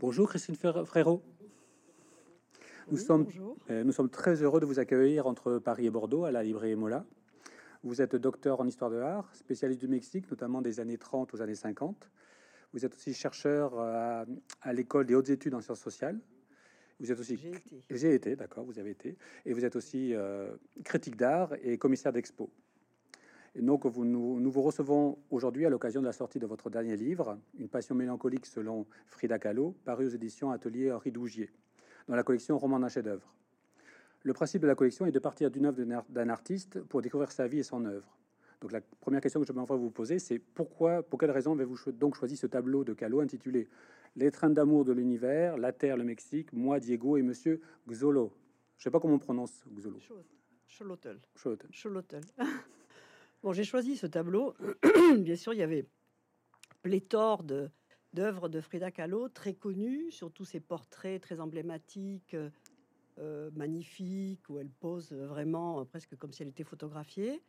Bonjour Christine Frérot. Nous, sommes, euh, nous sommes très heureux de vous accueillir entre Paris et Bordeaux à la librairie Mola. Vous êtes docteur en histoire de l'art, spécialiste du Mexique, notamment des années 30 aux années 50. Vous êtes aussi chercheur à, à l'école des hautes études en sciences sociales. Vous êtes aussi. J'ai été. d'accord, vous avez été. Et vous êtes aussi euh, critique d'art et commissaire d'expo. Et donc, vous, nous, nous vous recevons aujourd'hui à l'occasion de la sortie de votre dernier livre, Une passion mélancolique selon Frida Kahlo, paru aux éditions Atelier Henri Dougier, dans la collection Roman d'un chef-d'œuvre. Le principe de la collection est de partir d'une œuvre d'un artiste pour découvrir sa vie et son œuvre. Donc la première question que je vais vous poser, c'est pourquoi, pour quelle raison avez-vous donc choisi ce tableau de Kahlo intitulé Les trains d'amour de l'univers, la Terre, le Mexique, moi, Diego et Monsieur Xolo. Je sais pas comment on prononce Xolo. Xolotl. Xolotl. bon, j'ai choisi ce tableau. Bien sûr, il y avait pléthore d'œuvres de Frida Kahlo très connues, surtout ses portraits très emblématiques, euh, magnifiques, où elle pose vraiment presque comme si elle était photographiée.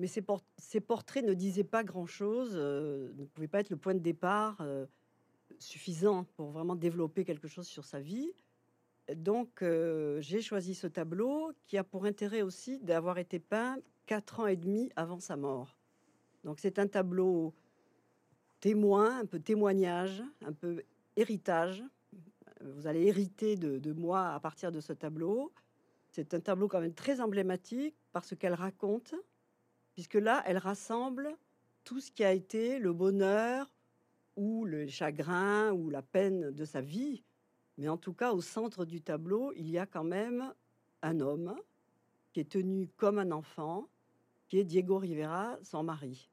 Mais ces, portraits ne disaient pas grand-chose, euh, ne pouvaient pas être le point de départ euh, suffisant pour vraiment développer quelque chose sur sa vie. Donc, euh, j'ai choisi ce tableau qui a pour intérêt aussi d'avoir été peint quatre ans et demi avant sa mort. Donc, c'est un tableau témoin, un peu témoignage, un peu héritage. Vous allez hériter de, de moi à partir de ce tableau. C'est un tableau quand même très emblématique parce qu'elle raconte puisque là, elle rassemble tout ce qui a été le bonheur ou le chagrin ou la peine de sa vie. Mais en tout cas, au centre du tableau, il y a quand même un homme qui est tenu comme un enfant, qui est Diego Rivera, son mari.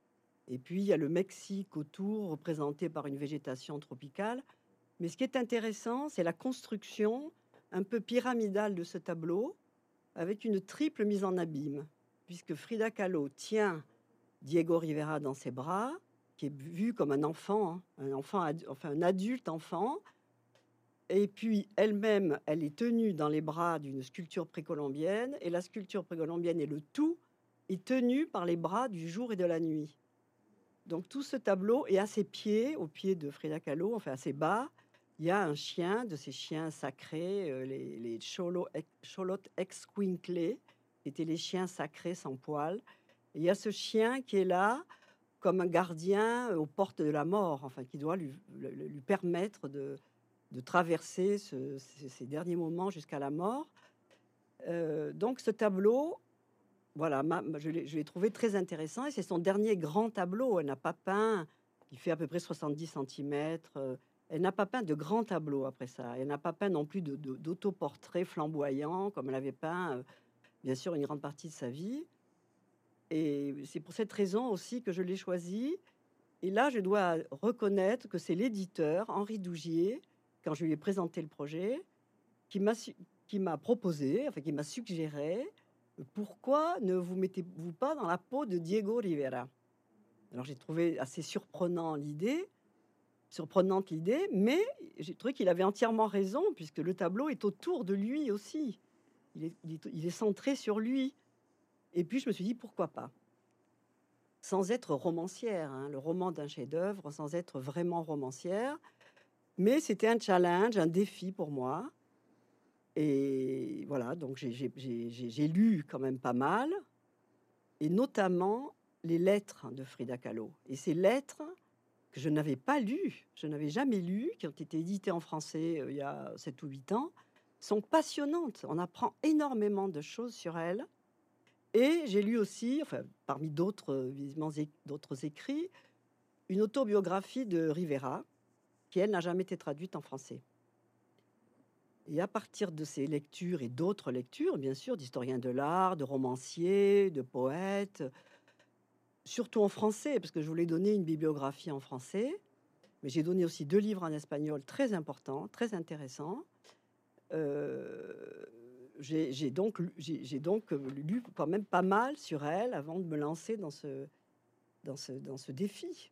Et puis, il y a le Mexique autour, représenté par une végétation tropicale. Mais ce qui est intéressant, c'est la construction un peu pyramidale de ce tableau, avec une triple mise en abîme puisque Frida Kahlo tient Diego Rivera dans ses bras, qui est vu comme un enfant, hein, un enfant, enfin un adulte enfant, et puis elle-même, elle est tenue dans les bras d'une sculpture précolombienne, et la sculpture précolombienne et le tout est tenu par les bras du jour et de la nuit. Donc tout ce tableau est à ses pieds, au pied de Frida Kahlo, enfin à ses bas, il y a un chien, de ces chiens sacrés, euh, les, les Cholot Exquinclés, étaient les chiens sacrés sans poils. il y a ce chien qui est là comme un gardien aux portes de la mort, enfin qui doit lui, permettre de, de traverser ces, derniers moments jusqu'à la mort. Euh, donc ce tableau, voilà, je l'ai trouvé très intéressant et c'est son dernier grand tableau. Elle n'a pas peint, il fait à peu près 70 cm. Euh, elle n'a pas peint de grands tableaux après ça. Elle n'a pas peint non plus d'autoportraits flamboyants comme elle avait peint euh, bien sûr une grande partie de sa vie. Et c'est pour cette raison aussi que je l'ai choisi. Et là, je dois reconnaître que c'est l'éditeur, Henri Dougier, quand je lui ai présenté le projet, qui m'a, qui m'a proposé, enfin qui m'a suggéré, pourquoi ne vous mettez-vous pas dans la peau de Diego Rivera? Alors j'ai trouvé assez surprenant l'idée, surprenante l'idée, mais j'ai trouvé qu'il avait entièrement raison, puisque le tableau est autour de lui aussi il est, centré sur lui. Et puis je me suis dit pourquoi pas? Sans être romancière, hein, le roman d'un chef-d'œuvre, sans être vraiment romancière. Mais c'était un challenge, un défi pour moi. Et voilà, donc j'ai lu quand même pas mal, et notamment les lettres de Frida Kahlo. Et ces lettres que je n'avais pas lues, je n'avais jamais lues, qui ont été éditées en français euh, il y a 7 ou 8 ans, sont passionnantes. On apprend énormément de choses sur elle. Et j'ai lu aussi, parmi visiblement d'autres écrits, une autobiographie de Rivera, qui, elle, n'a jamais été traduite en français. Et à partir de ces lectures et d'autres lectures, bien sûr, d'historiens de l'art, de romanciers, de poètes, surtout en français, parce que je voulais donner une bibliographie en français, mais j'ai donné aussi deux livres en espagnol très importants, très intéressants. Euh, j'ai donc, donc lu quand même pas mal sur elle avant de me lancer dans ce, dans ce, dans ce défi.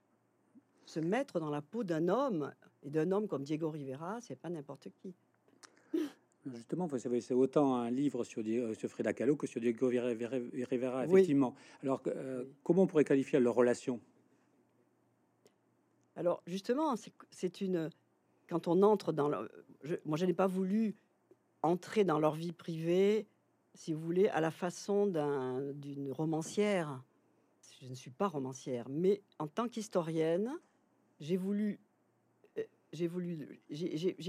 Se mettre dans la peau d'un homme, et d'un homme comme Diego Rivera, c'est pas n'importe qui. Justement, vous savez, c'est autant un livre sur, euh, sur Frida Kahlo que sur Diego Rivera, effectivement. Alors, euh, comment on pourrait qualifier leur relation? Alors, justement, c'est une, quand on entre dans leur, moi je n'ai pas voulu entrer dans leur vie privée, si vous voulez, à la façon d'une romancière. Je ne suis pas romancière, mais en tant qu'historienne, j'ai voulu j'ai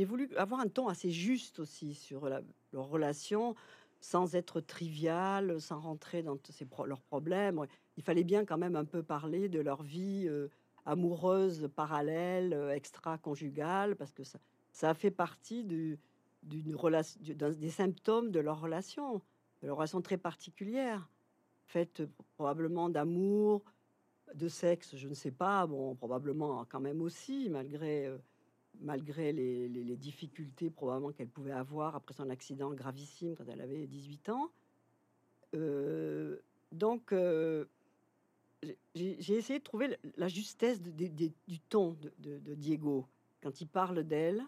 voulu, avoir un ton assez juste aussi sur leur relation, sans être trivial, sans rentrer dans ces leurs problèmes. Il fallait bien quand même un peu parler de leur vie euh, amoureuse, parallèle, euh, extra-conjugale, parce que ça, a fait partie des symptômes de leur relation, de leur relation très particulière, faite probablement d'amour, de sexe, je ne sais pas, bon, probablement quand même aussi, malgré, euh, malgré les, difficultés probablement qu'elle pouvait avoir après son accident gravissime quand elle avait 18 ans. Euh, donc, euh, j'ai essayé de trouver la justesse du ton de, Diego quand il parle d'elle.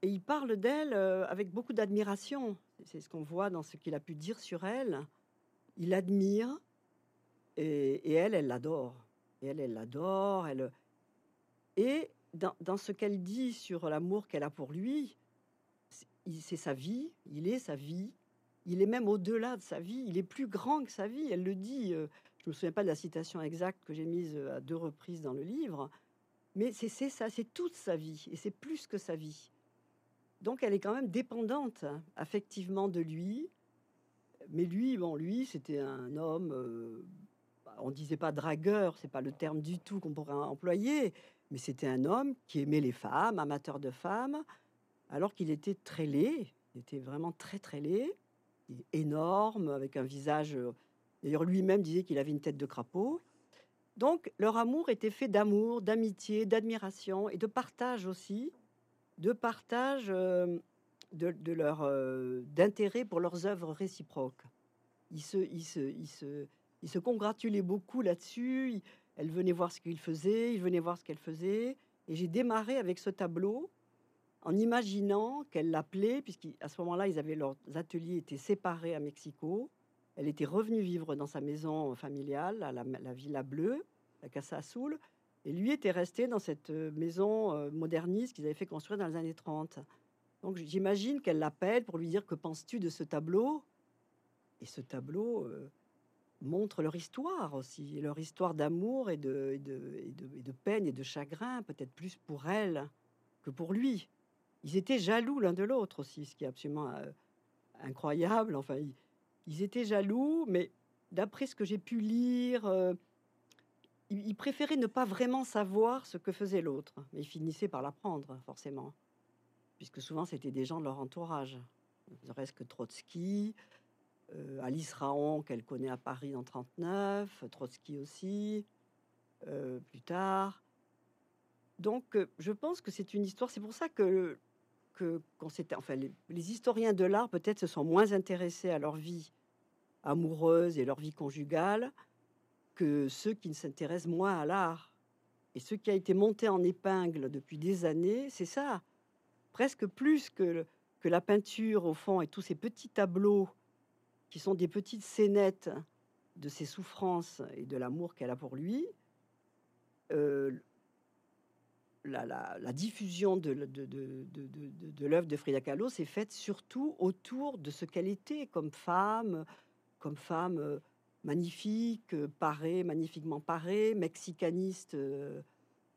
Et il parle d'elle avec beaucoup d'admiration. C'est ce qu'on voit dans ce qu'il a pu dire sur elle. Il admire, et, elle, elle l'adore. Et elle, elle l'adore. Elle... Et dans, ce qu'elle dit sur l'amour qu'elle a pour lui, c'est sa vie, il est sa vie, il est même au-delà de sa vie, il est plus grand que sa vie. Elle le dit. Euh, je me souviens pas de la citation exacte que j'ai mise euh, à deux reprises dans le livre, mais c'est ça, c'est toute sa vie, et c'est plus que sa vie. Donc elle est quand même dépendante affectivement de lui. Mais lui, bon, lui, c'était un homme euh, on disait pas dragueur, c'est pas le terme du tout qu'on pourrait employer, mais c'était un homme qui aimait les femmes, amateur de femmes, alors qu'il était très laid, il était vraiment très très laid, énorme, avec un visage. Euh, d'ailleurs, lui-même disait qu'il avait une tête de crapaud. Donc, leur amour était fait d'amour, d'amitié, d'admiration et de partage aussi, de partage euh, de, leur euh, d'intérêt pour leurs œuvres réciproques. Ils se, ils se, ils se, il se congratulait beaucoup là-dessus. Elle venait voir ce qu'il faisait, il venait voir ce qu'elle faisait. Et j'ai démarré avec ce tableau en imaginant qu'elle l'appelait, puisqu'à ce moment-là, ils avaient leurs ateliers étaient séparés à Mexico. Elle était revenue vivre dans sa maison familiale, à la, Villa Bleue, la Casa Azul, et lui était resté dans cette euh, maison euh, moderniste qu'ils avaient fait construire dans les années 30. Donc j'imagine qu'elle l'appelle pour lui dire que penses-tu de ce tableau? Et ce tableau, euh, montrent leur histoire aussi, leur histoire d'amour et de, et, de, peine et de chagrin, peut-être plus pour elle que pour lui. Ils étaient jaloux l'un de l'autre aussi, ce qui est absolument euh, incroyable. Enfin, ils, étaient jaloux, mais d'après ce que j'ai pu lire, euh, ils, préféraient ne pas vraiment savoir ce que faisait l'autre, mais ils finissaient par l'apprendre, forcément, puisque souvent c'était des gens de leur entourage. Ne reste que Trotsky, euh, Alice Raon, qu'elle connaît à Paris en 39, Trotsky aussi, euh, plus tard. Donc, euh, je pense que c'est une histoire. C'est pour ça que, que enfin, les, historiens de l'art peut-être se sont moins intéressés à leur vie amoureuse et leur vie conjugale que ceux qui ne s'intéressent moins à l'art. Et ce qui a été monté en épingle depuis des années, c'est ça, presque plus que, que la peinture au fond et tous ces petits tableaux qui sont des petites scénettes de ses souffrances et de l'amour qu'elle a pour lui, euh, la, diffusion de, l'œuvre de Frida Kahlo s'est faite surtout autour de ce qu'elle était comme femme, comme femme euh, magnifique, parée, magnifiquement parée, mexicaniste euh,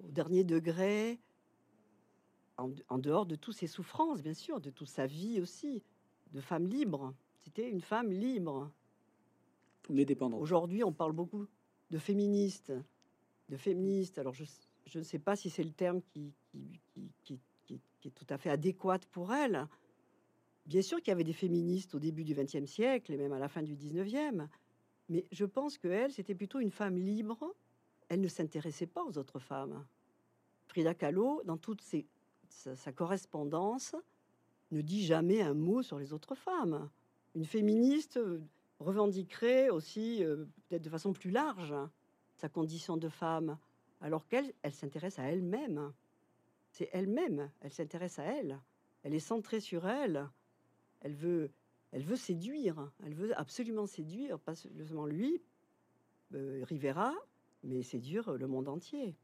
au dernier degré, en, dehors de toutes ses souffrances, bien sûr, de toute sa vie aussi, de femme libre. C'était une femme libre. Mais dépendante. Aujourd'hui, on parle beaucoup de féministes. De féministes. Alors, je, ne sais pas si c'est le terme qui, qui, est tout à fait adéquat pour elle. Bien sûr qu'il y avait des féministes au début du XXe siècle et même à la fin du XIXe. Mais je pense qu'elle, c'était plutôt une femme libre. Elle ne s'intéressait pas aux autres femmes. Frida Kahlo, dans toute sa correspondance, ne dit jamais un mot sur les autres femmes une féministe euh, revendiquerait aussi, euh, peut-être de façon plus large, sa condition de femme, alors qu'elle, elle s'intéresse à elle-même. C'est elle-même, elle s'intéresse à elle. Elle est centrée sur elle. Elle veut, elle veut séduire. Elle veut absolument séduire, pas seulement lui, euh, Rivera, mais séduire le monde entier.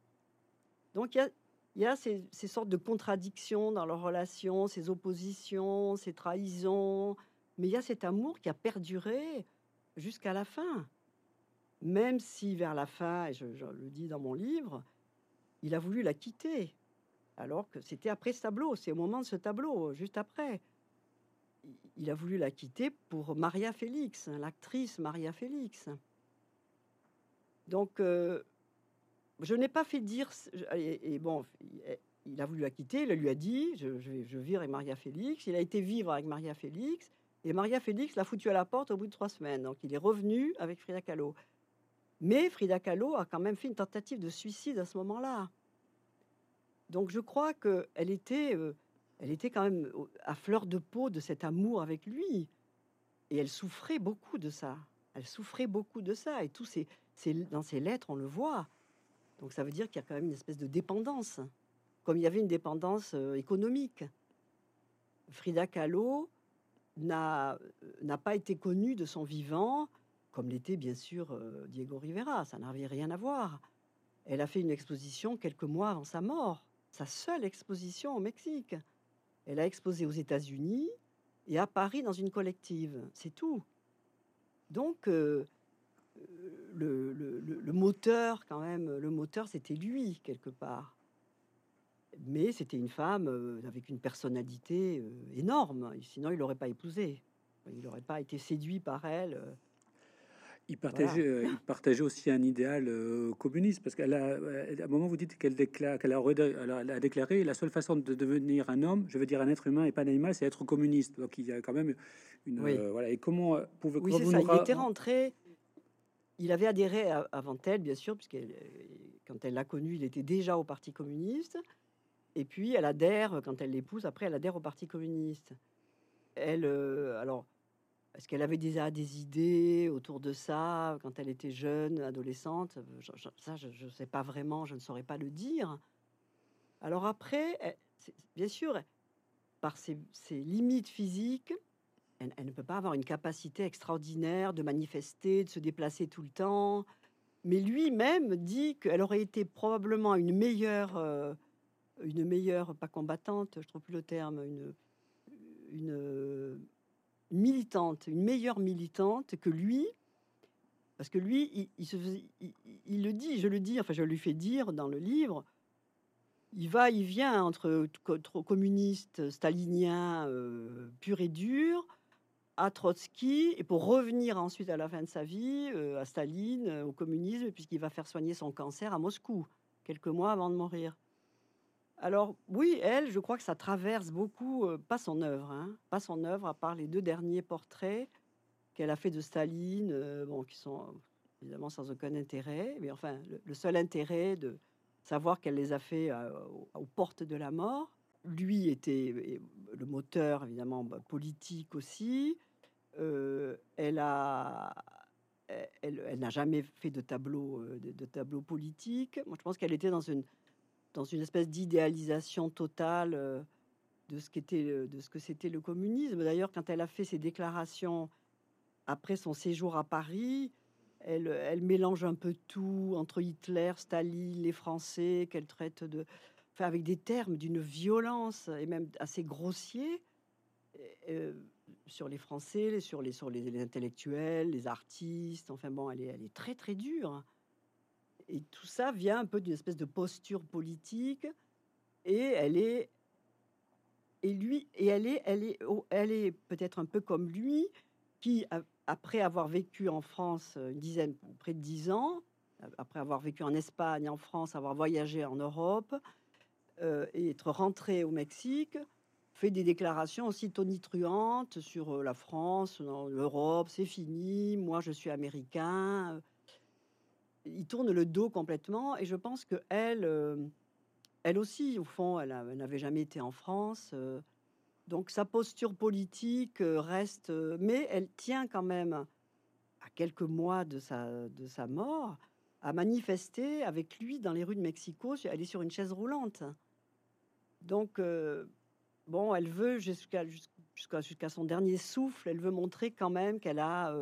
Donc il y a ces, ces sortes de contradictions dans leurs relations, ces oppositions, ces trahisons, mais il y a cet amour qui a perduré jusqu'à la fin. Même si vers la fin, et je, le dis dans mon livre, il a voulu la quitter, alors que c'était après ce tableau, c'est au moment de ce tableau, juste après. Il a voulu la quitter pour Maria Félix, l'actrice Maria Félix. Donc, euh, je n'ai pas fait dire. Et, bon, il a voulu la quitter, il lui a dit je, je, je avec Maria Félix. Il a été vivre avec Maria Félix. Et Maria Félix l'a foutu à la porte au bout de trois semaines. Donc, il est revenu avec Frida Kahlo. Mais Frida Kahlo a quand même fait une tentative de suicide à ce moment-là. Donc je crois qu'elle était, euh, elle était quand même à fleur de peau de cet amour avec lui. Et elle souffrait beaucoup de ça. Elle souffrait beaucoup de ça. Et tout ces, dans ses lettres, on le voit. Donc ça veut dire qu'il y a quand même une espèce de dépendance, comme il y avait une dépendance euh, économique. Frida Kahlo n'a pas été connue de son vivant, comme l'était bien sûr euh, Diego Rivera. Ça n'avait rien à voir. Elle a fait une exposition quelques mois avant sa mort sa seule exposition au Mexique. Elle a exposé aux États-Unis et à Paris dans une collective. C'est tout. Donc, euh, le, le, moteur, quand même, le moteur, c'était lui, quelque part. Mais c'était une femme euh, avec une personnalité euh, énorme. Sinon, il n'aurait pas épousé. Il n'aurait pas été séduit par elle. Il partageait, euh, il partageait aussi un idéal euh, communiste parce qu'à un moment vous dites qu'elle déclare, qu'elle a, déclaré la seule façon de devenir un homme, je veux dire un être humain et pas un animal, c'est être communiste. Donc il y a quand même une euh, voilà. Et comment pouvez oui, c'est ça. Il était rentré. Il avait adhéré avant elle, bien sûr, puisque quand elle l'a connu, il était déjà au Parti communiste. Et puis elle adhère quand elle l'épouse. Après, elle adhère au Parti communiste. Elle, alors est-ce qu'elle avait déjà des idées autour de ça quand elle était jeune, adolescente? Ça, je ne sais pas vraiment, je ne saurais pas le dire. Alors après, bien sûr, par ses, limites physiques, elle, ne peut pas avoir une capacité extraordinaire de manifester, de se déplacer tout le temps. Mais lui-même dit qu'elle aurait été probablement une meilleure, euh, une meilleure, pas combattante, je trouve plus le terme, une, militante, une meilleure militante que lui, parce que lui, il, le dit, je le dis, enfin je lui fais dire dans le livre, il va, il vient entre communiste, stalinien, euh, pur et dur, à Trotsky, et pour revenir ensuite à la fin de sa vie, euh, à Staline, au communisme, puisqu'il va faire soigner son cancer à Moscou, quelques mois avant de mourir. Alors oui, elle, je crois que ça traverse beaucoup, euh, pas son œuvre, hein, pas son œuvre, à part les deux derniers portraits qu'elle a fait de Staline, euh, bon, qui sont évidemment sans aucun intérêt, mais enfin le, seul intérêt de savoir qu'elle les a fait euh, aux, portes de la mort. Lui était le moteur évidemment bah, politique aussi. elle a elle, n'a jamais fait de tableau, de, de tableau politique. Moi, je pense qu'elle était dans une dans une espèce d'idéalisation totale euh, de ce qu'était de ce que c'était le communisme. D'ailleurs, quand elle a fait ses déclarations après son séjour à Paris, elle, mélange un peu tout entre Hitler, Staline, les Français, qu'elle traite de, avec des termes d'une violence et même assez grossiers euh, sur les Français, sur les intellectuels, les artistes. Enfin bon, elle est très très dure et tout ça vient un peu d'une espèce de posture politique. Et elle est, et lui, et elle est, elle est, elle est peut-être un peu comme lui, qui après avoir vécu en France une dizaine, près de dix ans, après avoir vécu en Espagne, en France, avoir voyagé en Europe euh, et être rentré au Mexique, fait des déclarations aussi tonitruantes sur euh, la France, l'Europe, c'est fini, moi je suis américain il tourne le dos complètement et je pense que elle, euh, elle aussi, au fond, elle, n'avait jamais été en France. Euh, donc sa posture politique euh, reste, mais elle tient quand même à quelques mois de sa, de sa mort à manifester avec lui dans les rues de Mexico. Elle est sur une chaise roulante. Donc, bon, elle veut jusqu'à jusqu'à jusqu'à son dernier souffle, elle veut montrer quand même qu'elle a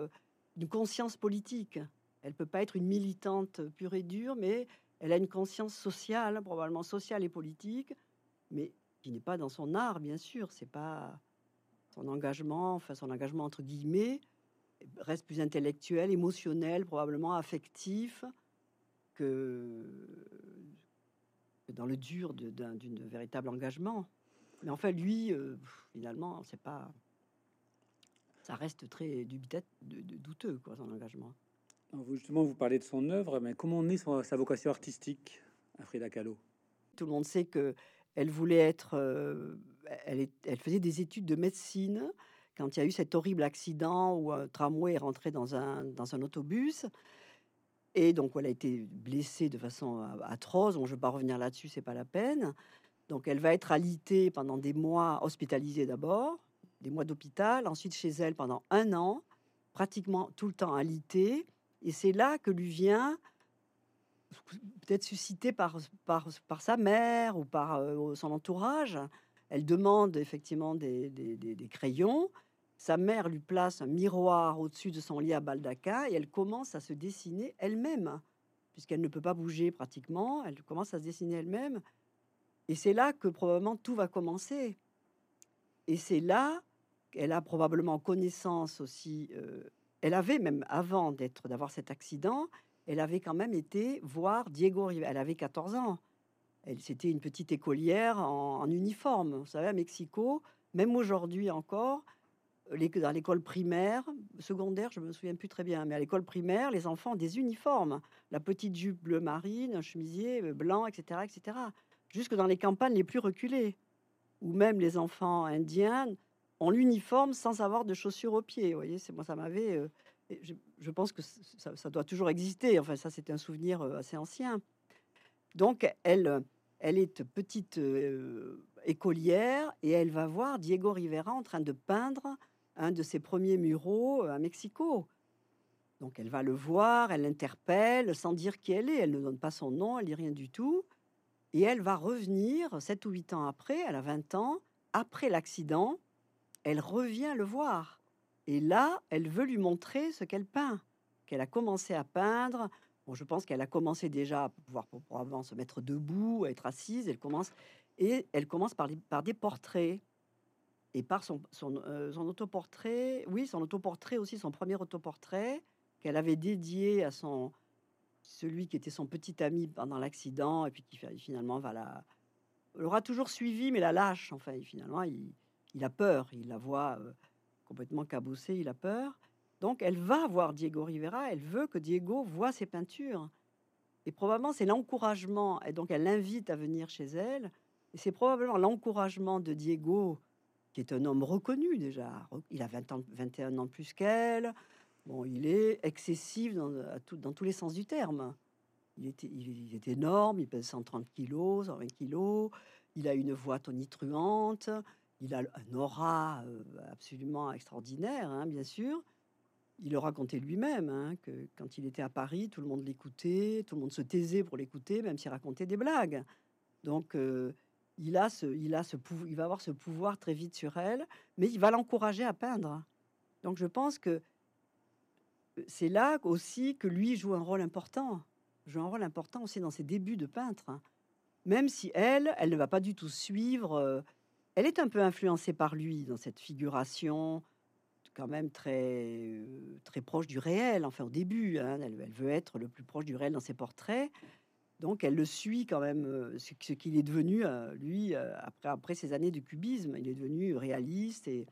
une conscience politique. Elle peut pas être une militante pure et dure, mais Elle a une conscience sociale, probablement sociale et politique, mais qui n'est pas dans son art, bien sûr. C'est pas son engagement, enfin son engagement entre guillemets, reste plus intellectuel, émotionnel, probablement affectif que, dans le dur d'un véritable engagement. Mais en fait, lui, euh, finalement, c'est pas. Ça reste très dubitatif, douteux, quoi, son engagement. Justement, vous parlez de son œuvre, mais comment naît sa vocation artistique à Frida Kahlo? Tout le monde sait que elle voulait être. Euh, elle, faisait des études de médecine quand il y a eu cet horrible accident où un tramway est rentré dans un, dans un autobus. Et donc, elle a été blessée de façon atroce. Donc, je ne vais pas revenir là-dessus, c'est pas la peine. Donc, elle va être alitée pendant des mois, hospitalisée d'abord, des mois d'hôpital, ensuite chez elle pendant un an, pratiquement tout le temps alitée. Et c'est là que lui vient, peut-être suscité par, par, sa mère ou par euh, son entourage. Elle demande effectivement des, des, crayons. Sa mère lui place un miroir au-dessus de son lit à Baldaca et elle commence à se dessiner elle-même, puisqu'elle ne peut pas bouger pratiquement. Elle commence à se dessiner elle-même. Et c'est là que probablement tout va commencer. Et c'est là qu'elle a probablement connaissance aussi. Euh, elle avait même avant d'être d'avoir cet accident, elle avait quand même été voir Diego Rivera. Elle avait 14 ans. Elle c'était une petite écolière en, uniforme. Vous savez, à Mexico, même aujourd'hui encore, les, dans l'école primaire, secondaire, je me souviens plus très bien, mais à l'école primaire, les enfants ont des uniformes. La petite jupe bleu marine, un chemisier euh, blanc, etc., etc jusque dans les campagnes les plus reculées, où même les enfants indiens ont l'uniforme sans avoir de chaussures aux pieds. Vous voyez, c'est moi, ça m'avait. Euh, je, pense que ça, doit toujours exister. Enfin, ça, c'est un souvenir euh, assez ancien. Donc, elle, elle est petite euh, écolière et elle va voir Diego Rivera en train de peindre un de ses premiers muraux à Mexico. Donc, elle va le voir, elle l'interpelle sans dire qui elle est. Elle ne donne pas son nom, elle dit rien du tout. Et elle va revenir 7 ou 8 ans après, elle a 20 ans, après l'accident, elle revient le voir. Et là, elle veut lui montrer ce qu'elle peint, qu'elle a commencé à peindre. Bon, je pense qu'elle a commencé déjà à pouvoir probablement se mettre debout, à être assise. Elle commence et elle commence par, des portraits et par euh, son autoportrait. Oui, son autoportrait aussi, son premier autoportrait qu'elle avait dédié à son, celui qui était son petit ami pendant l'accident et puis qui finalement va la l'aura toujours suivi mais la lâche enfin finalement il, a peur il la voit euh, complètement cabossée il a peur. Donc elle va voir Diego Rivera elle veut que Diego voit ses peintures. Et probablement c'est l'encouragement et donc elle l'invite à venir chez elle. Et c'est probablement l'encouragement de Diego qui est un homme reconnu déjà. Il a 20 ans 21 ans plus qu'elle. Bon, il est excessif dans, tous les sens du terme. Il, était, il, est énorme, il pèse 130 kilos, 120 kilos, il a une voix tonitruante, il a un aura euh, absolument extraordinaire, hein, bien sûr. Il le racontait lui-même, hein, que quand il était à Paris, tout le monde l'écoutait, tout le monde se taisait pour l'écouter, même s'il racontait des blagues. Donc, euh, il, a ce, il, a ce il va avoir ce pouvoir très vite sur elle, mais il va l'encourager à peindre. Donc, je pense que c'est là aussi que lui joue un rôle important. Joue un rôle important aussi dans ses débuts de peintre. Hein. Même si elle, elle ne va pas du tout suivre. Euh, elle est un peu influencée par lui dans cette figuration, quand même très, très proche du réel. Enfin, au début, hein. elle, veut être le plus proche du réel dans ses portraits. Donc, elle le suit quand même, ce, qu'il est devenu, lui, après, après ces années de cubisme. Il est devenu réaliste et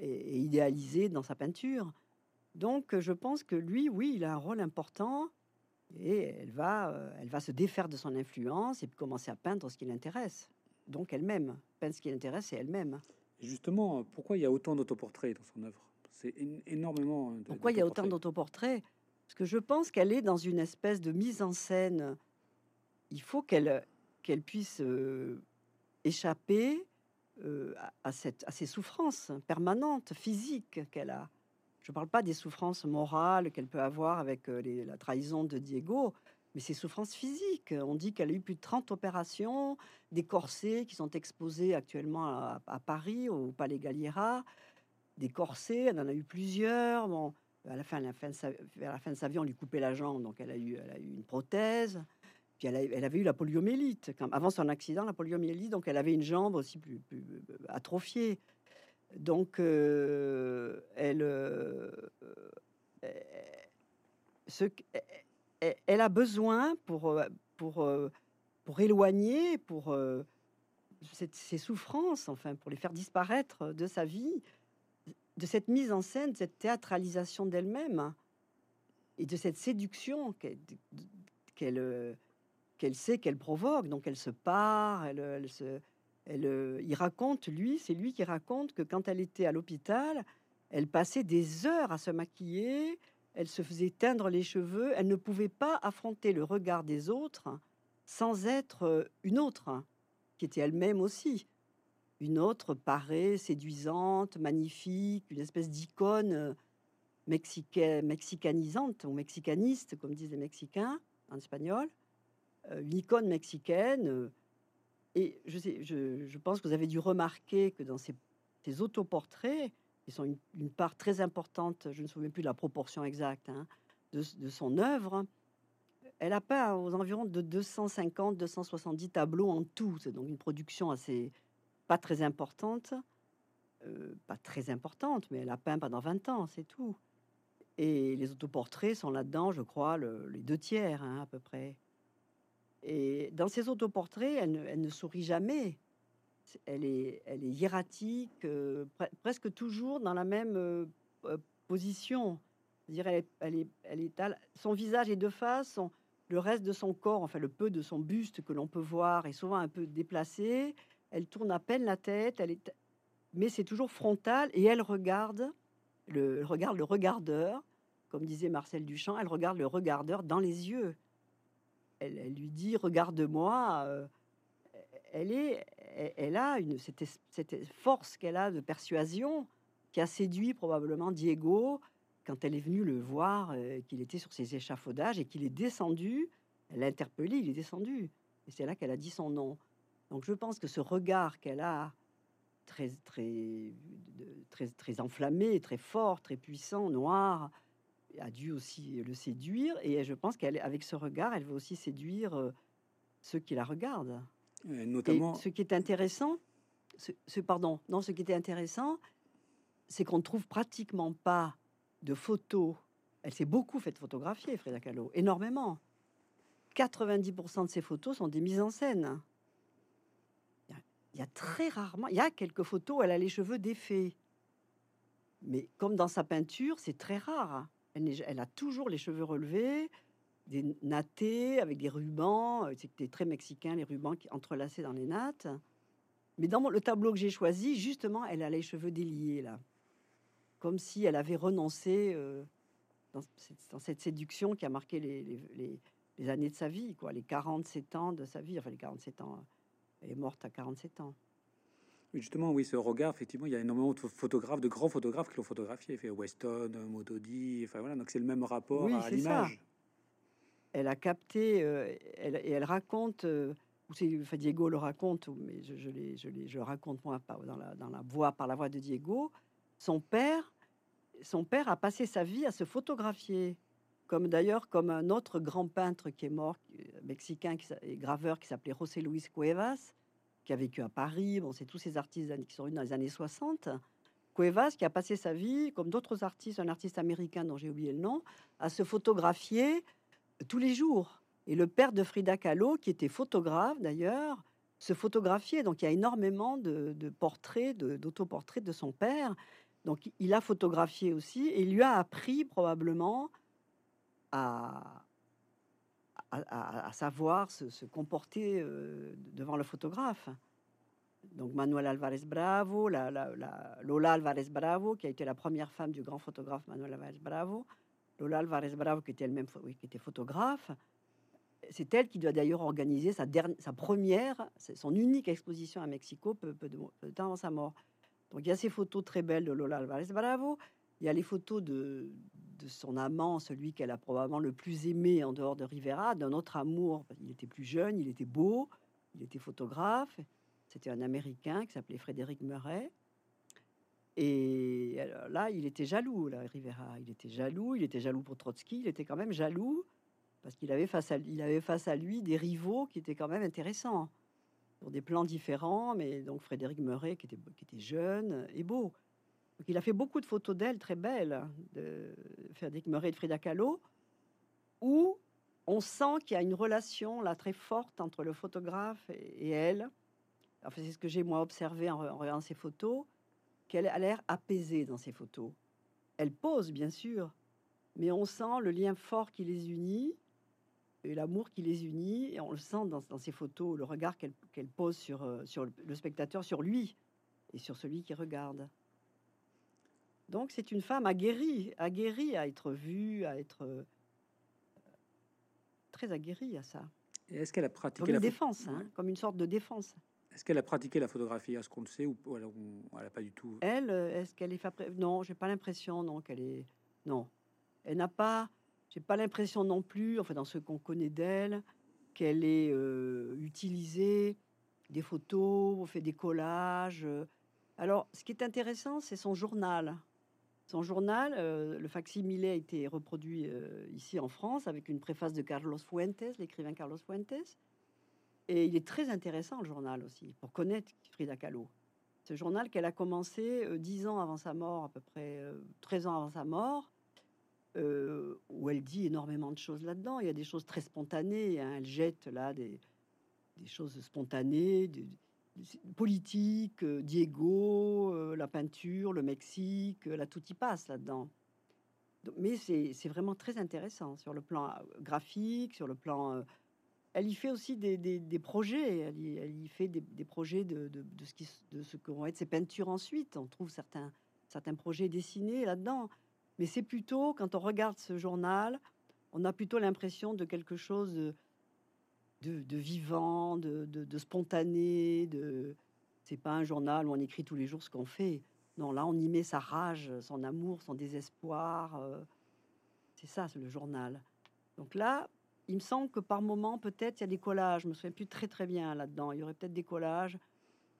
idéalisé dans sa peinture. Donc, je pense que lui, oui, il a un rôle important et elle va, elle va se défaire de son influence et commencer à peindre ce qui l'intéresse. Donc, elle-même, peindre ce qui l'intéresse, c'est elle-même. Justement, pourquoi il y a autant d'autoportraits dans son œuvre? C'est énormément. De, pourquoi il y a autant d'autoportraits Parce que je pense qu'elle est dans une espèce de mise en scène. Il faut qu'elle qu'elle puisse euh, échapper euh, à, cette, à ces souffrances permanentes, physiques qu'elle a. Je ne parle pas des souffrances morales qu'elle peut avoir avec euh, la trahison de Diego, mais ses souffrances physiques. On dit qu'elle a eu plus de 30 opérations, des corsets qui sont exposés actuellement à, Paris, au Palais Galliera. Des corsets, elle en a eu plusieurs. Bon, à la fin, sa, vers la fin de sa vie, on lui coupait la jambe, donc elle a eu, une prothèse. Puis elle, avait eu la poliomyélite, avant son accident, la poliomyélite, donc elle avait une jambe aussi plus, plus atrophiée. Donc, euh, elle, euh, ce, elle a besoin pour, pour, pour éloigner, pour ses souffrances, enfin, pour les faire disparaître de sa vie, de cette mise en scène, cette théâtralisation d'elle-même et de cette séduction qu'elle qu'elle sait qu'elle provoque. Donc elle se part, elle, elle se, elle, il raconte, lui, c'est lui qui raconte que quand elle était à l'hôpital, elle passait des heures à se maquiller, elle se faisait teindre les cheveux, elle ne pouvait pas affronter le regard des autres sans être une autre, qui était elle-même aussi. Une autre parée, séduisante, magnifique, une espèce d'icône mexicanisante ou mexicaniste, comme disent les Mexicains en espagnol, une icône mexicaine et je, pense que vous avez dû remarquer que dans ces, autoportraits, qui sont une, part très importante, je ne me souviens plus de la proportion exacte, hein, de, son œuvre, elle a peint aux environs de 250-270 tableaux en tout. C'est donc une production assez pas très importante, euh, pas très importante, mais elle a peint pendant 20 ans, c'est tout. Et les autoportraits sont là-dedans, je crois, les deux tiers hein, à peu près. Et dans ses autoportraits, elle ne sourit jamais. Elle est, elle est hiératique, euh, presque toujours dans la même euh, euh, position. dire elle est, elle est, son visage est de face, le reste de son corps, enfin le peu de son buste que l'on peut voir, est souvent un peu déplacé. Elle tourne à peine la tête, elle est, mais c'est toujours frontal et elle regarde le, regarde le regardeur, comme disait Marcel Duchamp, elle regarde le regardeur dans les yeux elle, lui dit Regarde-moi. Elle, a cette force qu'elle a de persuasion qui a séduit probablement Diego quand elle est venue le voir, euh, qu'il était sur ses échafaudages et qu'il est descendu. Elle l'a interpellé, il est descendu. Et c'est là qu'elle a dit son nom. Donc je pense que ce regard qu'elle a, très, très, très, très enflammé, très fort, très puissant, noir, a dû aussi le séduire. Et je pense qu'avec ce regard, elle veut aussi séduire euh, ceux qui la regardent. Notamment. ce qui est intéressant, ce, pardon, non, ce qui était intéressant, c'est qu'on ne trouve pratiquement pas de photos. Elle s'est beaucoup fait photographier, Frida Kahlo, énormément. 90% de ses photos sont des mises en scène. Il y, a, très rarement, il y a quelques photos, elle a les cheveux défaits. Mais comme dans sa peinture, c'est très rare. Elle, a toujours les cheveux relevés, des nattés avec des rubans. Euh, C'était très mexicain, les rubans qui entrelacés dans les nattes. Mais dans le tableau que j'ai choisi, justement, elle a les cheveux déliés, là. Comme si elle avait renoncé euh, dans, cette séduction qui a marqué les, années de sa vie, quoi, les 47 ans de sa vie. Enfin, les 47 ans. Elle est morte à 47 ans. Justement, oui, ce regard, effectivement, il y a énormément de photographes, de grands photographes qui l'ont photographié. Fait Weston, Motodi, enfin voilà, donc c'est le même rapport à l'image. Elle a capté, euh, elle, et elle raconte, euh, Diego le raconte, mais je, le raconte moi dans la, voix, par la voix de Diego. Son père, son père a passé sa vie à se photographier, comme d'ailleurs comme un autre grand peintre qui est mort, mexicain et graveur qui s'appelait José Luis Cuevas qui a vécu à Paris. Bon, c'est tous ces artistes qui sont venus dans les années 60. Cuevas, qui a passé sa vie, comme d'autres artistes, un artiste américain dont j'ai oublié le nom, à se photographier tous les jours. Et le père de Frida Kahlo, qui était photographe d'ailleurs, se photographiait. Donc il y a énormément de, portraits, d'autoportraits de, son père. Donc il a photographié aussi et lui a appris probablement à, savoir se, comporter euh, devant le photographe. Donc Manuel Alvarez Bravo, la, Lola Alvarez Bravo, qui a été la première femme du grand photographe Manuel Alvarez Bravo, Lola Alvarez Bravo, qui était photographe. C'est elle qui doit d'ailleurs organiser sa, première, son unique exposition à Mexico peu, de temps avant sa mort. Donc il y a ces photos très belles de Lola Alvarez Bravo, il y a les photos de, de son amant, celui qu'elle a probablement le plus aimé en dehors de Rivera, d'un autre amour. Il était plus jeune, il était beau, il était photographe. C'était un Américain qui s'appelait Frédéric Murray. Et là, il était jaloux, là, Rivera. Il était jaloux, il était jaloux pour Trotsky, il était quand même jaloux parce qu'il avait face à lui des rivaux qui étaient quand même intéressants, pour des plans différents, mais donc Frédéric Meuret qui était jeune et beau. Il a fait beaucoup de photos d'elle très belles, de Frédéric Meuret et de Frida Kahlo, où on sent qu'il y a une relation là très forte entre le photographe et, elle. Enfin, c'est ce que j'ai moi observé en regardant ces photos, qu'elle a l'air apaisée dans ces photos. Elle pose bien sûr, mais on sent le lien fort qui les unit et l'amour qui les unit, et on le sent dans, dans ces photos, le regard qu'elle pose sur, euh, sur le spectateur, sur lui et sur celui qui regarde. Donc c'est une femme aguerrie, aguerrie à être vue, à être euh, très aguerrie à ça. Et est-ce qu'elle a pratiqué comme une la défense, hein, comme une sorte de défense. Est-ce qu'elle a pratiqué la photographie à ce qu'on le sait ou elle n'a pas du tout Elle, euh, est-ce qu'elle est fabré- Non, j'ai pas l'impression, non, qu'elle est. Non, elle n'a pas. J'ai pas l'impression non plus, enfin dans ce qu'on connaît d'elle, qu'elle ait euh, utilisé des photos, fait des collages. euh. Alors, ce qui est intéressant, c'est son journal. Son journal, euh, le facsimilé a été reproduit euh, ici en France avec une préface de Carlos Fuentes, l'écrivain Carlos Fuentes. Et il est très intéressant, le journal aussi, pour connaître Frida Kahlo. Ce journal qu'elle a commencé euh, dix ans avant sa mort, à peu près euh, 13 ans avant sa mort, euh, où elle dit énormément de choses là-dedans. Il y a des choses très spontanées. hein. Elle jette là des, choses spontanées, politiques, euh, Diego, euh, la peinture, le Mexique, euh, là tout y passe là-dedans. Mais c'est vraiment très intéressant sur le plan euh, graphique, sur le plan. Elle y fait aussi des, projets. Elle y, fait des, projets de, ce qui, de ce que vont être ses peintures ensuite. On trouve certains, certains projets dessinés là-dedans. Mais c'est plutôt, quand on regarde ce journal, on a plutôt l'impression de quelque chose de, vivant, de spontané. De... C'est pas un journal où on écrit tous les jours ce qu'on fait. Non, là, on y met sa rage, son amour, son désespoir. euh, C'est ça, c'est le journal. Donc là, il me semble que par moment, peut-être, il y a des collages. Je me souviens plus très très bien là-dedans. Il y aurait peut-être des collages,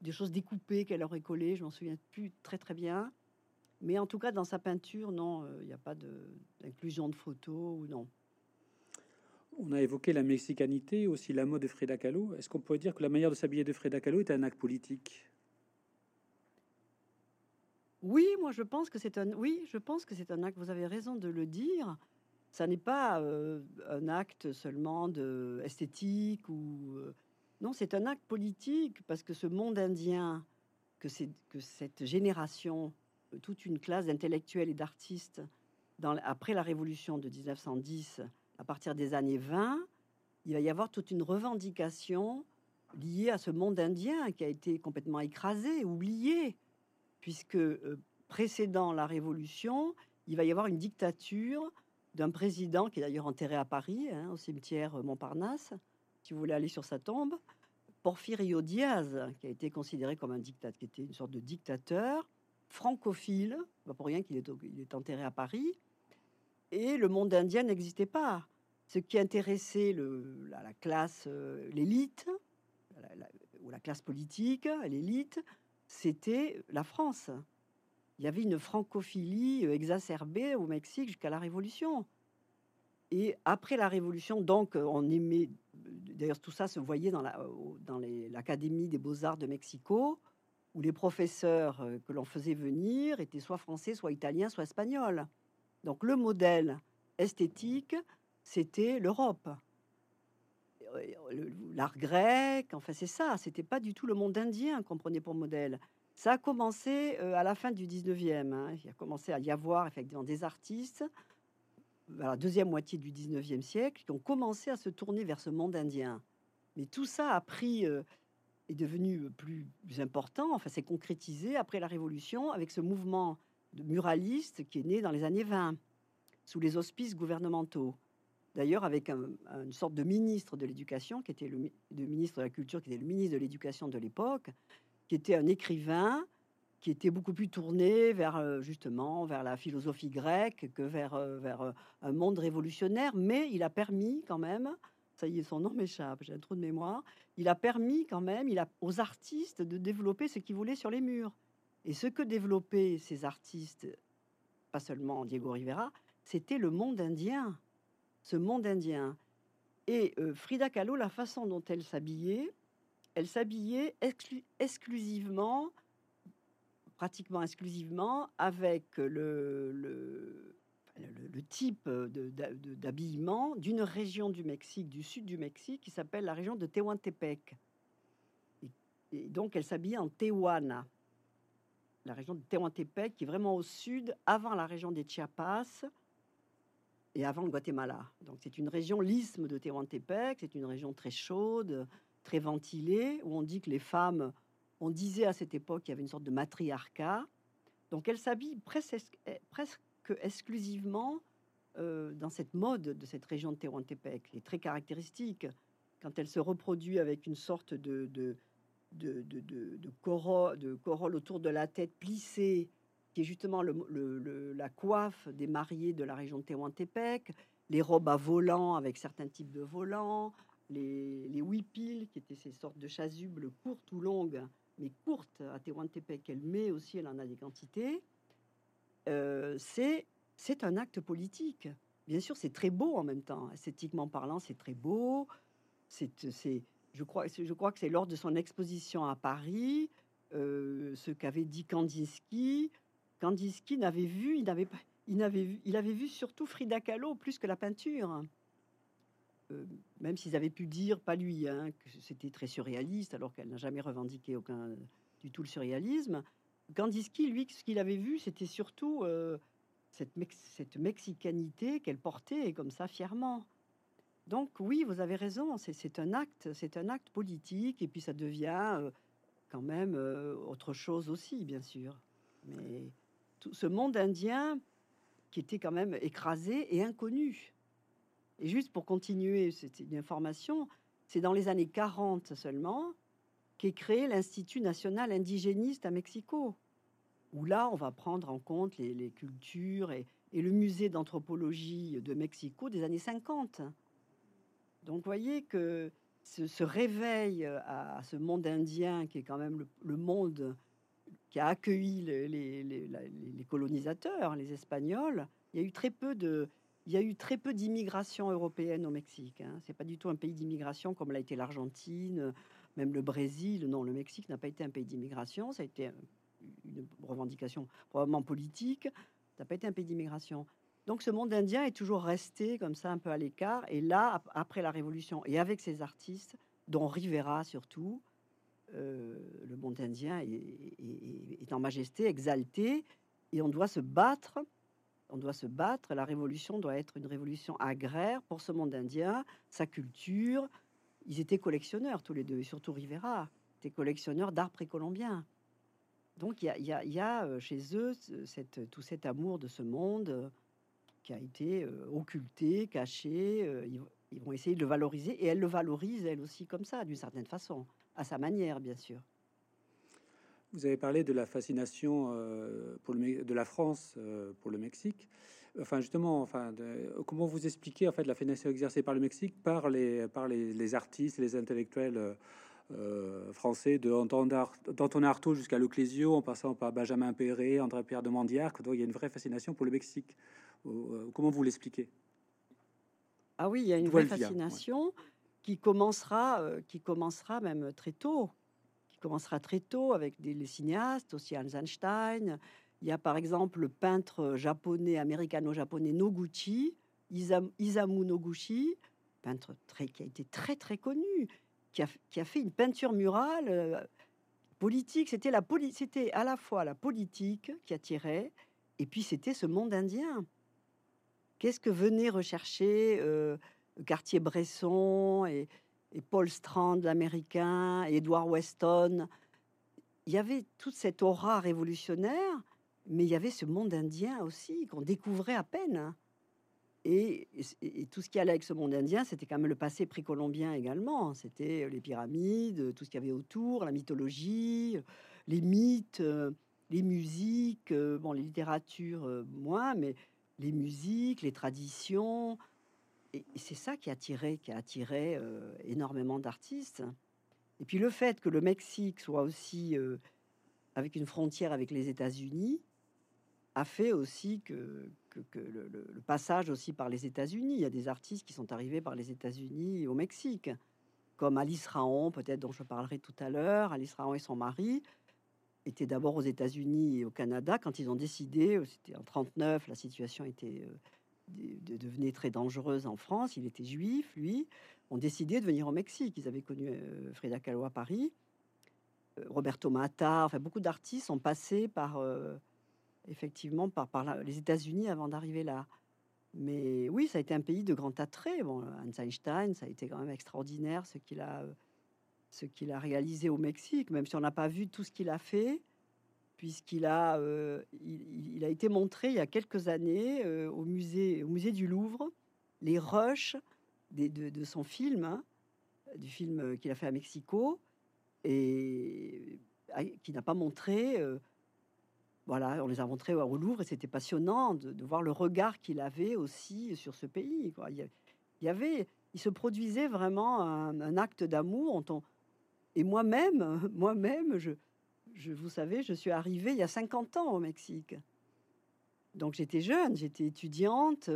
des choses découpées qu'elle aurait collées. Je m'en souviens plus très très bien. Mais en tout cas, dans sa peinture, non, euh, il n'y a pas de- d'inclusion de photos ou non. On a évoqué la mexicanité, aussi la mode de Frida Kahlo. Est-ce qu'on pourrait dire que la manière de s'habiller de Frida Kahlo est un acte politique? Oui, moi je pense que c'est un. Oui, je pense que c'est un acte. Vous avez raison de le dire. Ça n'est pas euh, un acte seulement de esthétique ou euh, non, c'est un acte politique parce que ce monde indien, que c'est que cette génération, toute une classe d'intellectuels et d'artistes après la révolution de 1910, à partir des années 20, il va y avoir toute une revendication liée à ce monde indien qui a été complètement écrasé, oublié puisque euh, précédant la Révolution, il va y avoir une dictature d'un président qui est d'ailleurs enterré à Paris, hein, au cimetière euh, Montparnasse, si vous voulez aller sur sa tombe, Porfirio Diaz, qui a été considéré comme un dictateur, qui était une sorte de dictateur, francophile, pas pour rien qu'il est, est enterré à Paris, et le monde indien n'existait pas. Ce qui intéressait la, la classe, euh, l'élite, ou la classe politique, l'élite, c'était la France. Il y avait une francophilie euh, exacerbée au Mexique jusqu'à la Révolution. Et après la Révolution, donc, euh, on aimait. D'ailleurs, tout ça se voyait dans l'Académie des Beaux-Arts de Mexico, où les professeurs euh, que l'on faisait venir étaient soit français, soit italiens, soit espagnols. Donc, le modèle esthétique, c'était l'Europe. Euh, le- L'art grec, enfin, c'est ça. C'était pas du tout le monde indien qu'on prenait pour modèle. Ça a commencé euh, à la fin du 19e. hein. Il a commencé à y avoir effectivement des artistes à la deuxième moitié du 19e siècle qui ont commencé à se tourner vers ce monde indien. Mais tout ça a pris, euh, est devenu plus, plus important, enfin s'est concrétisé après la Révolution avec ce mouvement de muraliste qui est né dans les années 20, sous les auspices gouvernementaux. D'ailleurs, avec un- une sorte de ministre de l'éducation, qui était le ministre de la culture, qui était le ministre de l'éducation de l'époque, qui était un écrivain, qui était beaucoup plus tourné vers euh, justement vers la philosophie grecque que vers, euh, vers euh, un monde révolutionnaire, mais il a permis quand même, ça y est, son nom m'échappe, j'ai un trou de mémoire, il a permis quand même il a, aux artistes de développer ce qu'ils voulaient sur les murs. Et ce que développaient ces artistes, pas seulement Diego Rivera, c'était le monde indien. Ce monde indien. Et Frida Kahlo, la façon dont elle s'habillait, elle s'habillait exclusivement, pratiquement exclusivement, avec le, type d'habillement d'une région du Mexique, du sud du Mexique, qui s'appelle la région de Tehuantepec. Et, donc, elle s'habillait en Tehuana, la région de Tehuantepec, qui est vraiment au sud, avant la région des Chiapas, et avant le Guatemala. Donc c'est une région, l'isthme de Tehuantepec, c'est une région très chaude, très ventilée, où on dit que les femmes, on disait à cette époque qu'il y avait une sorte de matriarcat. Donc elle s'habille presque, exclusivement euh, dans cette mode de cette région de Tehuantepec, qui est très caractéristique quand elle se reproduit avec une sorte de, corolle autour de la tête plissée qui est justement la coiffe des mariés de la région de Tehuantepec, les robes à volants avec certains types de volants, les, les qui étaient ces sortes de chasubles courtes ou longues, mais courtes à Tehuantepec, elle met aussi, elle en a des quantités. Euh, c'est c'est un acte politique. Bien sûr, c'est très beau en même temps. Esthétiquement parlant, c'est très beau. C'est, je crois, je crois que c'est lors de son exposition à Paris, euh, ce qu'avait dit Kandinsky, Kandinsky n'avait vu, il n'avait pas, il n'avait vu, il avait vu surtout Frida Kahlo plus que la peinture. Euh, même s'ils avaient pu dire, pas lui, hein, que c'était très surréaliste, alors qu'elle n'a jamais revendiqué aucun du tout le surréalisme. Kandinsky, lui, ce qu'il avait vu, c'était surtout euh, cette, mexicanité qu'elle portait comme ça fièrement. Donc oui, vous avez raison, c'est un acte, c'est un acte politique, et puis ça devient euh, quand même autre chose aussi, bien sûr. Mais ce monde indien qui était quand même écrasé et inconnu. Et juste pour continuer, c'est une information, c'est dans les années 40 seulement qu'est créé l'Institut national indigéniste à Mexico, où là, on va prendre en compte les, cultures et, le musée d'anthropologie de Mexico des années 50. Donc, vous voyez que ce, réveil à, ce monde indien, qui est quand même le monde qui a accueilli les, colonisateurs, les Espagnols, il y a eu très peu de, il y a eu très peu d'immigration européenne au Mexique. Hein. C'est pas du tout un pays d'immigration comme l'a été l'Argentine, même le Brésil. Non, le Mexique n'a pas été un pays d'immigration. Ça a été une revendication probablement politique. Ça n'a pas été un pays d'immigration. Donc ce monde indien est toujours resté comme ça un peu à l'écart. Et là, après la Révolution, et avec ces artistes, dont Rivera surtout, euh, le monde indien est, en majesté, exalté, et on doit se battre. On doit se battre. La révolution doit être une révolution agraire pour ce monde indien, sa culture. Ils étaient collectionneurs tous les deux, et surtout Rivera était collectionneur d'art précolombien. Donc il y a, euh, chez eux tout cet amour de ce monde euh, qui a été occulté, caché. Ils, ils vont essayer de le valoriser et elle le valorise elle aussi comme ça, d'une certaine façon à sa manière, bien sûr. Vous avez parlé de la fascination euh, pour le, de la France euh, pour le Mexique. Enfin, justement, enfin, comment vous expliquez en fait la fascination exercée par le Mexique par les, par les, artistes, les intellectuels euh, français, de d'Anton Artaud jusqu'à Leclésio, en passant par Benjamin Perret, André Pierre de Mandiarque. Donc, il y a une vraie fascination pour le Mexique. comment vous l'expliquez? Ah oui, il y a une vraie fascination qui commencera, qui commencera même très tôt, commencera très tôt avec des cinéastes, aussi Hans Einstein. Il y a par exemple le peintre japonais, américano-japonais Noguchi, Isamu Noguchi, peintre très, qui a été très très connu, qui a, qui a fait une peinture murale euh, politique. C'était la c'était à la fois la politique qui attirait, et puis c'était ce monde indien. Qu'est-ce que venait rechercher euh, Cartier-Bresson et, Paul Strand, l'américain, et Edward Weston. Il y avait toute cette aura révolutionnaire, mais il y avait ce monde indien aussi qu'on découvrait à peine. Et, tout ce qui allait avec ce monde indien, c'était quand même le passé précolombien également. C'était les pyramides, tout ce qu'il y avait autour, la mythologie, les mythes, les musiques, bon, les littératures moins, mais les musiques, les traditions, et, c'est ça qui a attiré, qui a attiré euh, énormément d'artistes. Et puis le fait que le Mexique soit aussi euh, avec une frontière avec les États-Unis, a fait aussi que, le, passage aussi par les États-Unis. Il y a des artistes qui sont arrivés par les États-Unis au Mexique, comme Alice Raon, peut-être dont je parlerai tout à l'heure. Alice Raon et son mari étaient d'abord aux États-Unis et au Canada quand ils ont décidé, c'était en 39, la situation était de, devenait très dangereuse en France. Il était juif, lui. Ont décidé de venir au Mexique. Ils avaient connu Frida Kahlo à Paris. Roberto Mata, enfin beaucoup d'artistes sont passés par effectivement par, les États-Unis avant d'arriver là. Mais oui, ça a été un pays de grand attrait. Bon, Hans Einstein, ça a été quand même extraordinaire ce qu'il a, ce qu'il a réalisé au Mexique, même si on n'a pas vu tout ce qu'il a fait, puisqu'il a, il, a été montré il y a quelques années au musée, au musée du Louvre, les rushs de, son film, hein, du film qu'il a fait à Mexico, et ah, qui n'a pas montré voilà, on les a montrés au Louvre et c'était passionnant de, voir le regard qu'il avait aussi sur ce pays. Il, y avait, il se produisait vraiment un, acte d'amour. Et moi-même, moi-même, je, vous savez, je suis arrivée il y a 50 ans au Mexique. Donc j'étais jeune, j'étais étudiante,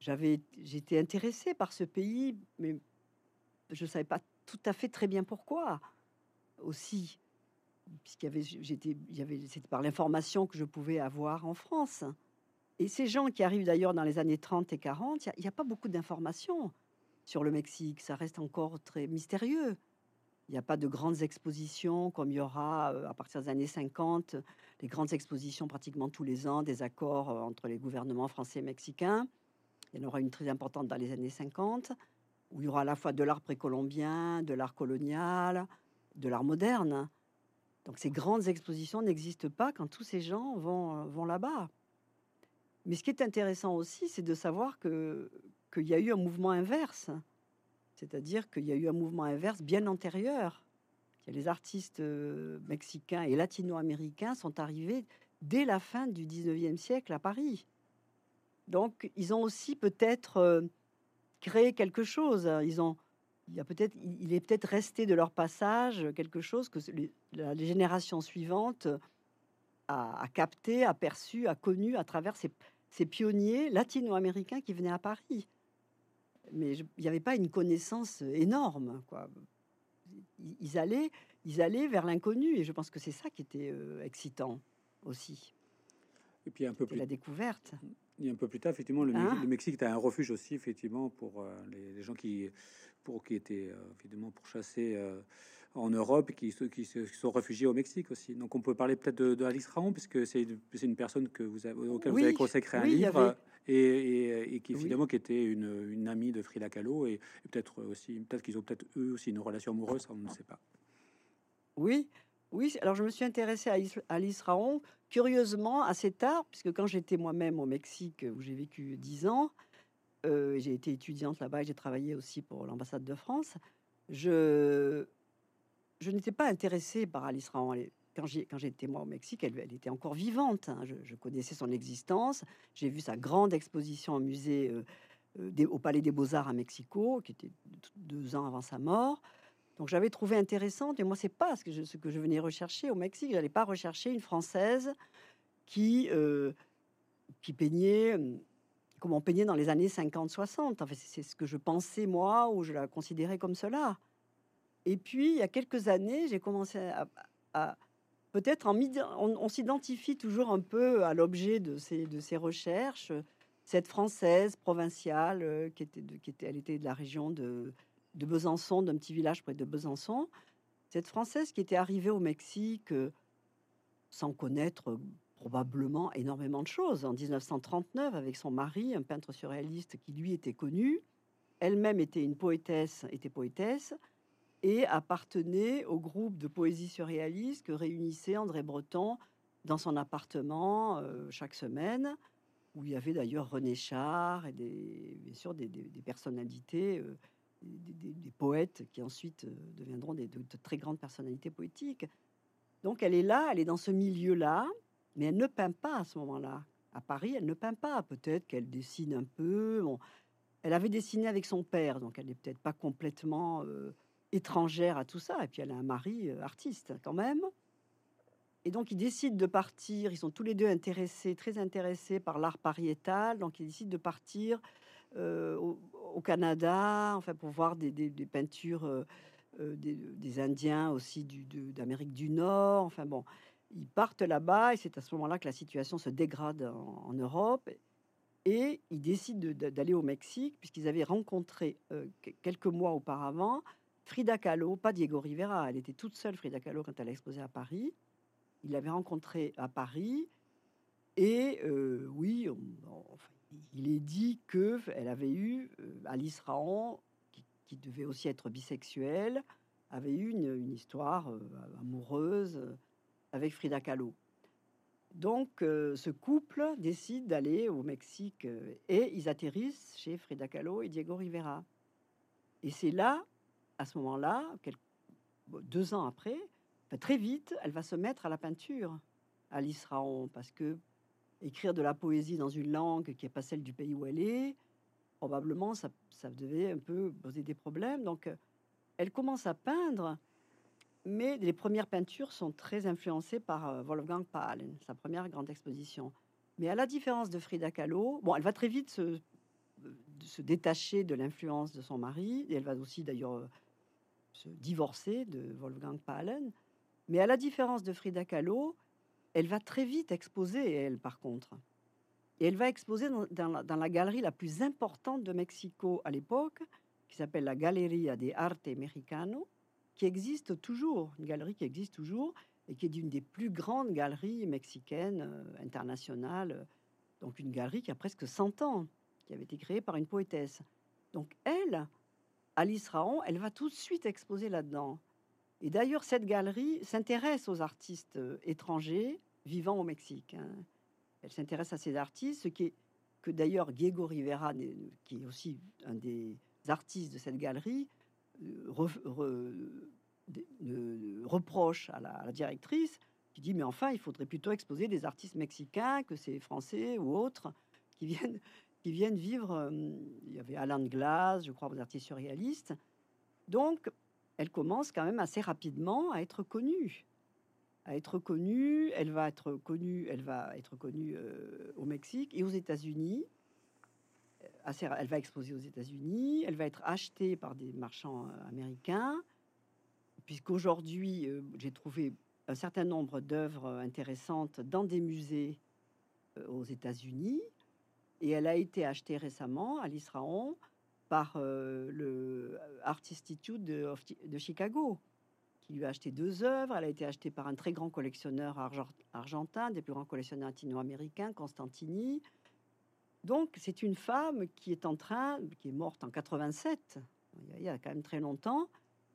j'avais, j'étais intéressée par ce pays, mais je ne savais pas tout à fait très bien pourquoi aussi puisqu'il y avait, j'étais, il y avait, c'était par l'information que je pouvais avoir en France. Et ces gens qui arrivent d'ailleurs dans les années 30 et 40, il n'y a, pas beaucoup d'informations sur le Mexique. Ça reste encore très mystérieux. Il n'y a pas de grandes expositions comme il y aura euh, à partir des années 50, les grandes expositions pratiquement tous les ans, des accords euh, entre les gouvernements français et mexicains. Il y en aura une très importante dans les années 50, où il y aura à la fois de l'art précolombien, de l'art colonial, de l'art moderne. Donc ces grandes expositions n'existent pas quand tous ces gens vont, euh, vont là-bas. Mais ce qui est intéressant aussi, c'est de savoir qu'il y a eu un mouvement inverse, c'est-à-dire qu'il y a eu un mouvement inverse bien antérieur. Les artistes euh, mexicains et latino-américains sont arrivés dès la fin du 19e siècle à Paris. Donc ils ont aussi peut-être euh, créé quelque chose. Ont il, est peut-être resté de leur passage quelque chose que la génération suivante a, capté, a perçu, a connu à travers ces, pionniers latino-américains qui venaient à Paris. Mais il n'y avait pas une connaissance énorme. Quoi. Ils, allaient, ils allaient vers l'inconnu, et je pense que c'est ça qui était euh, excitant aussi. Et puis un peu plus la découverte. Et un peu plus tard, effectivement, le, hein Mexique a un refuge aussi, effectivement, pour euh, les, gens qui, pour, qui étaient euh, évidemment pourchassés euh, en Europe et qui, qui, se sont réfugiés au Mexique aussi. Donc, on peut parler peut-être de, Alice Raon, puisque c'est une personne que vous avez, auquel vous avez consacré un livre. Et, et, qui finalement qui était une, une, amie de Frida Kahlo et, peut-être aussi peut-être qu'ils ont peut-être eux aussi une relation amoureuse, on ne sait pas. Oui, oui, alors je me suis intéressée à Alice Raon, curieusement, assez tard, puisque quand j'étais moi-même au Mexique, où j'ai vécu dix ans, euh, j'ai été étudiante là-bas et j'ai travaillé aussi pour l'ambassade de France, je, je n'étais pas intéressée par Alice Raon. Quand j'étais moi au Mexique, elle, était encore vivante. Hein. Je, connaissais son existence. J'ai vu sa grande exposition au musée, euh, euh, au Palais des Beaux-Arts à Mexico, qui était deux ans avant sa mort. Donc j'avais trouvé intéressante, et moi c'est pas ce que, je, ce que je venais rechercher au Mexique. J'allais pas rechercher une française qui euh, peignait comme on peignait dans les années 50-60. Enfin, c'est ce que je pensais moi, ou je la considérais comme cela. Et puis il y a quelques années, j'ai commencé à, peut-être on, s'identifie toujours un peu à l'objet de ces recherches. Cette française provinciale euh, qui était, de, qui elle était de la région de Besançon, d'un petit village près de Besançon. Cette Française qui était arrivée au Mexique euh, sans connaître probablement énormément de choses en 1939 avec son mari, un peintre surréaliste qui lui était connu. Elle-même était une poétesse, était poétesse et appartenait au groupe de poésie surréaliste que réunissait André Breton dans son appartement euh, chaque semaine, où il y avait d'ailleurs René Char et bien sûr des, personnalités des, poètes qui ensuite euh, deviendront des, de, très grandes personnalités poétiques. Donc elle est là, elle est dans ce milieu-là, mais elle ne peint pas à ce moment-là. À Paris, elle ne peint pas. Peut-être qu'elle dessine un peu. Elle avait dessiné avec son père, donc elle n'est peut-être pas complètement euh, étrangère à tout ça. Et puis elle a un mari euh, artiste quand même. Et donc, ils décident de partir. Ils sont tous les deux intéressés, très intéressés par l'art pariétal. Donc, ils décident de partir euh, au, Canada, enfin, pour voir des, peintures euh, des, Indiens aussi d'Amérique du, Nord. Enfin, bon, ils partent là-bas et c'est à ce moment-là que la situation se dégrade en, Europe. Et ils décident d'aller au Mexique puisqu'ils avaient rencontré quelques mois auparavant Frida Kahlo, pas Diego Rivera. Elle était toute seule, Frida Kahlo, quand elle a exposé à Paris il l'avait rencontré à Paris et euh, oui, il est dit que elle avait eu euh, Alice Raon, qui, devait aussi être bisexuelle, avait eu une, histoire euh, amoureuse avec Frida Kahlo. Donc, ce couple décide d'aller au Mexique et ils atterrissent chez Frida Kahlo et Diego Rivera. Et c'est là, à ce moment-là, deux ans après, très vite, elle va se mettre à la peinture, Alice Raon, parce que écrire de la poésie dans une langue qui n'est pas celle du pays où elle est, probablement ça, devait un peu poser des problèmes. Donc, elle commence à peindre, mais les premières peintures sont très influencées par euh, Wolfgang Paalen, sa première grande exposition. Mais à la différence de Frida Kahlo, bon, elle va très vite se, se détacher de l'influence de son mari, et elle va aussi d'ailleurs euh, se divorcer de Wolfgang Paalen. Mais à la différence de Frida Kahlo, elle va très vite exposer, elle, par contre. Et elle va exposer dans, la, galerie la plus importante de Mexico à l'époque, qui s'appelle la Galeria de Arte Mexicano, qui existe toujours, une galerie qui existe toujours, et qui est une des plus grandes galeries mexicaines euh, internationales. Donc une galerie qui a presque 100 ans, qui avait été créée par une poétesse. Donc elle, Alice Raon, elle va tout de suite exposer là-dedans. Et d'ailleurs, cette galerie s'intéresse aux artistes euh, étrangers vivant au Mexique. Hein. Elle s'intéresse à ces artistes, ce qui est que d'ailleurs Diego Rivera, qui est aussi un des artistes de cette galerie, euh, reproche à la, directrice, qui dit mais enfin il faudrait plutôt exposer des artistes mexicains que ces Français ou autres qui viennent viennent vivre. Euh, il y avait Alan Glass, je crois, des artistes surréalistes. Donc elle commence quand même assez rapidement à être connue. À être connue, elle va être connue, elle va être connue euh, au Mexique et aux États-Unis. Euh, elle va exposer aux États-Unis, elle va être achetée par des marchands américains, puisqu'aujourd'hui, j'ai trouvé un certain nombre d'œuvres intéressantes dans des musées aux États-Unis, et elle a été achetée récemment, à Raon, par euh, le Art Institute de, Chicago, qui lui a acheté deux œuvres. Elle a été achetée par un très grand collectionneur argentin, des plus grands collectionneurs latino-américains, Constantini. Donc, c'est une femme qui est en train, qui est morte en 87, il y a quand même très longtemps,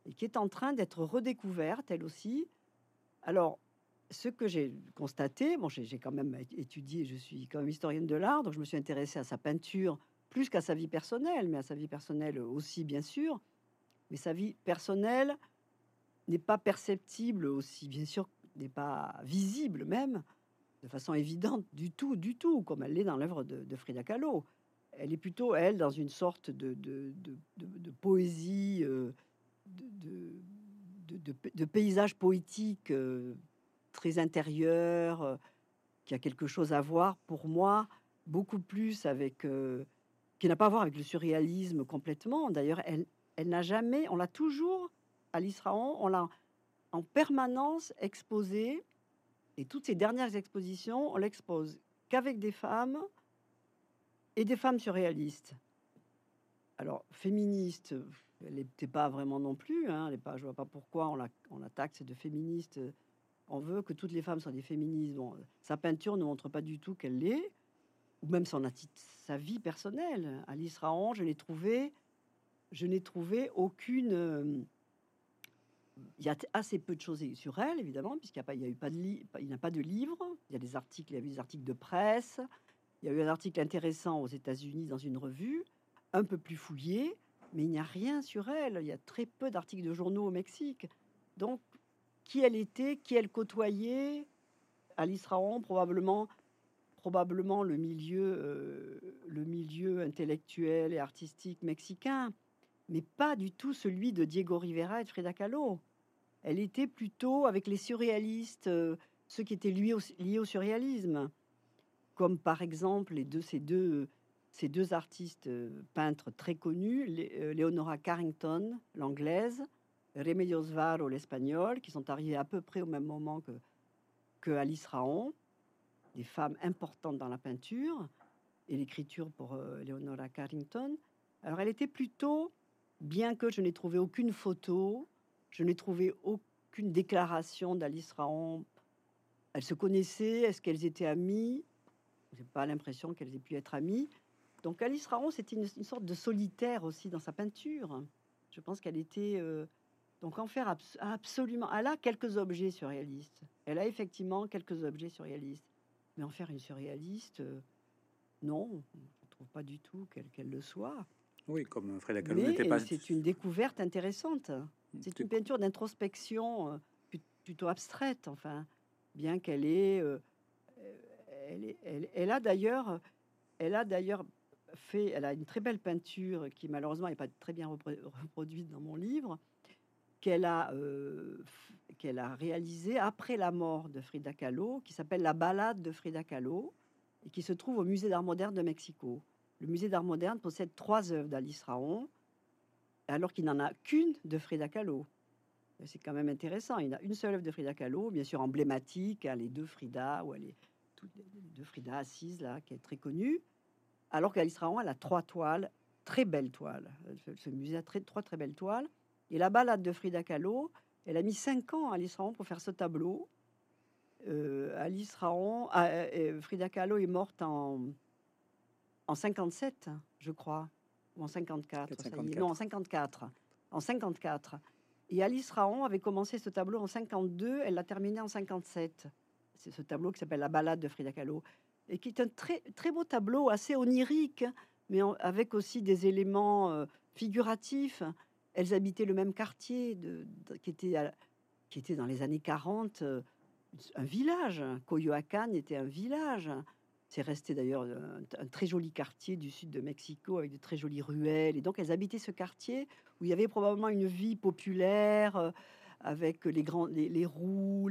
et qui est en train d'être redécouverte, elle aussi. Alors, ce que j'ai constaté, bon, j'ai quand même étudié, je suis quand même historienne de l'art, donc je me suis intéressée à sa peinture plus qu'à sa vie personnelle, mais à sa vie personnelle aussi, bien sûr. Mais sa vie personnelle n'est pas perceptible aussi, bien sûr, n'est pas visible même, de façon évidente du tout, du tout, comme elle l'est dans l'œuvre de, Frida Kahlo. Elle est plutôt, elle, dans une sorte de, poésie, euh, de, paysage poétique euh, très intérieur, euh, qui a quelque chose à voir, pour moi, beaucoup plus avec qui n'a pas à voir avec le surréalisme complètement. D'ailleurs, elle, elle n'a jamais, on l'a toujours, Alice Raon, on l'a en permanence exposée, et toutes ces dernières expositions, on l'expose qu'avec des femmes et des femmes surréalistes. Alors, féministe, elle n'était pas vraiment non plus. Hein, elle est pas, je vois pas pourquoi on la, on la taxe de féministe. On veut que toutes les femmes soient des féministes. Sa peinture ne montre pas du tout qu'elle l'est ou même son sa vie personnelle. Alice Raon, je l'ai trouvé, je n'ai trouvé aucune. Euh, il y a assez peu de choses sur elle, évidemment, puisqu'il n'y a, pas, y a eu pas de il pas de livre. Il y a des articles, il y a eu des articles de presse. Il y a eu un article intéressant aux États-Unis dans une revue, un peu plus fouillé, mais il n'y a rien sur elle. Il y a très peu d'articles de journaux au Mexique. Donc, qui elle était, qui elle côtoyait, Alice Raon, probablement probablement le milieu, euh, le milieu intellectuel et artistique mexicain, mais pas du tout celui de Diego Rivera et de Frida Kahlo. Elle était plutôt avec les surréalistes, euh, ceux qui étaient liés au, surréalisme, comme par exemple les deux, ces, deux, ces deux artistes euh, peintres très connus, Leonora Carrington, l'anglaise, Remedios Varo, l'espagnol, qui sont arrivés à peu près au même moment que, que Alice Raon, des femmes importantes dans la peinture et l'écriture pour euh, Leonora Carrington. Alors elle était plutôt, bien que je n'ai trouvé aucune photo, je n'ai trouvé aucune déclaration d'Alice Raon. Elles se connaissaient, est-ce qu'elles étaient amies? J'ai pas l'impression qu'elles aient pu être amies. Donc Alice Raon, c'était une, sorte de solitaire aussi dans sa peinture. Je pense qu'elle était euh, donc en faire absolument. Elle a quelques objets surréalistes. Elle a effectivement quelques objets surréalistes, mais en faire une surréaliste, euh, non, je ne trouve pas du tout qu'elle le soit. Oui, comme Frida Kahlo n'était pas. C'est une découverte intéressante. Mmh, c'est une peinture d'introspection euh, plutôt abstraite, enfin, bien qu'elle ait, euh, elle, elle, elle, a d'ailleurs, elle a d'ailleurs fait, elle a une très belle peinture qui malheureusement n'est pas très bien reproduite dans mon livre, qu'elle a, euh, qu'elle a réalisée après la mort de Frida Kahlo, qui s'appelle La Balade de Frida Kahlo, et qui se trouve au Musée d'Art moderne de Mexico. Le Musée d'Art moderne possède trois œuvres d'Alice Raon, alors qu'il n'en a qu'une de Frida Kahlo. C'est quand même intéressant. Il a une seule œuvre de Frida Kahlo, bien sûr emblématique, hein, les deux Frida, ou elle est deux Frida assises là, qui est très connue. Alors qu'Alice Raon, elle a trois toiles, très belles toiles. Ce musée a trois très belles toiles. Et la balade de Frida Kahlo, elle a mis cinq ans, Alice Raon, pour faire ce tableau. Euh, Alice Raon, ah, euh, euh, Frida Kahlo est morte en, en 57, je crois, ou en 54. non, en 54. En 54. Et Alice Raon avait commencé ce tableau en 52, elle l'a terminé en 57. C'est ce tableau qui s'appelle La balade de Frida Kahlo, et qui est un très, très beau tableau, assez onirique, mais avec aussi des éléments figuratifs elles habitaient le même quartier de, qui, était qui était dans les années 40 euh, un village. Coyoacán était un village. C'est resté d'ailleurs un, très joli quartier du sud de Mexico avec de très jolies ruelles. Et donc elles habitaient ce quartier où il y avait probablement une vie populaire euh, avec les grands, les, roues,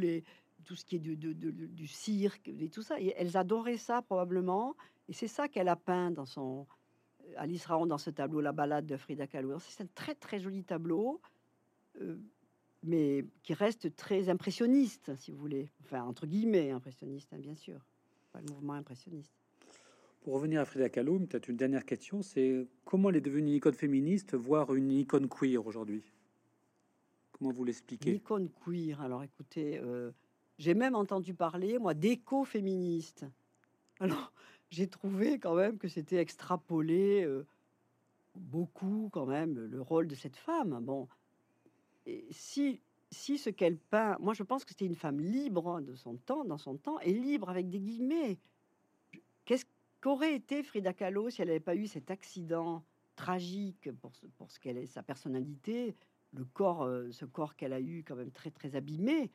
tout ce qui est de, du cirque et tout ça. Et elles adoraient ça probablement. Et c'est ça qu'elle a peint dans son, Alice Raon dans ce tableau, La balade de Frida Kahlo. C'est un très très joli tableau, euh, mais qui reste très impressionniste, si vous voulez. Enfin, entre guillemets, impressionniste, hein, bien sûr. Pas le mouvement impressionniste. Pour revenir à Frida Kahlo, peut-être une dernière question, c'est comment elle est devenue une icône féministe, voire une icône queer aujourd'hui? Comment vous l'expliquez? Icône queer, alors écoutez, euh, j'ai même entendu parler, moi, d'éco-féministe. Alors, j'ai trouvé quand même que c'était extrapolé euh, beaucoup quand même le rôle de cette femme. Bon, si si ce qu'elle peint, moi je pense que c'était une femme libre hein, de son temps, dans son temps, et libre avec des guillemets. Qu'est-ce qu'aurait été Frida Kahlo si elle n'avait pas eu cet accident tragique pour ce, pour ce qu'elle est, sa personnalité, le corps, euh, ce corps qu'elle a eu quand même très très abîmé?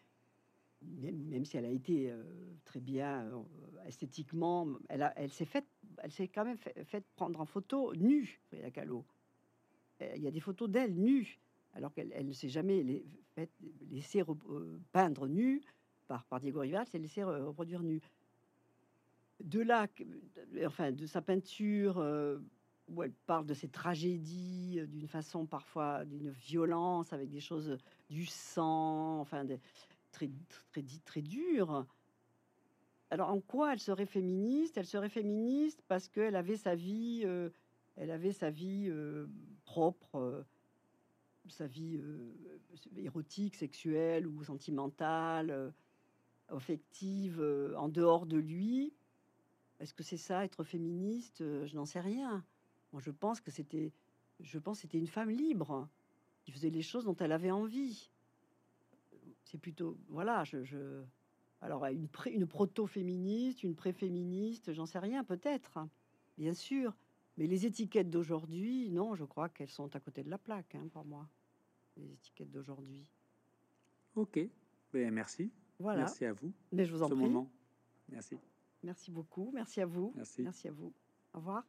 Même, si elle a été euh, très bien euh, esthétiquement, elle, elle s'est faite, elle quand même fait, prendre en photo nue, Frida Kahlo. Euh, il y a des photos d'elle nue, alors qu'elle ne s'est jamais laissée peindre nue par, par Diego Rivera, s'est laissée reproduire nue. De là, enfin, de sa peinture, où elle parle de ses tragédies d'une façon parfois d'une violence, avec des choses du sang, enfin, très, très, très dur. Alors, en quoi elle serait féministe? Elle serait féministe parce qu'elle avait sa vie, euh, elle avait sa vie euh, propre, euh, sa vie érotique, sexuelle ou sentimentale, affective, en dehors de lui. Est-ce que c'est ça, être féministe? Je n'en sais rien. Moi, je pense que c'était, je pense, c'était une femme libre qui faisait les choses dont elle avait envie c'est plutôt voilà, je, alors une, une proto-féministe, une pré-féministe, j'en sais rien, peut-être, hein, bien sûr. Mais les étiquettes d'aujourd'hui, non, je crois qu'elles sont à côté de la plaque hein, pour moi. Les étiquettes d'aujourd'hui. Ok, ben, merci. Voilà. Merci à vous. Mais je vous en prie. Merci. Merci beaucoup. Merci à vous. Merci. Merci à vous. Au revoir.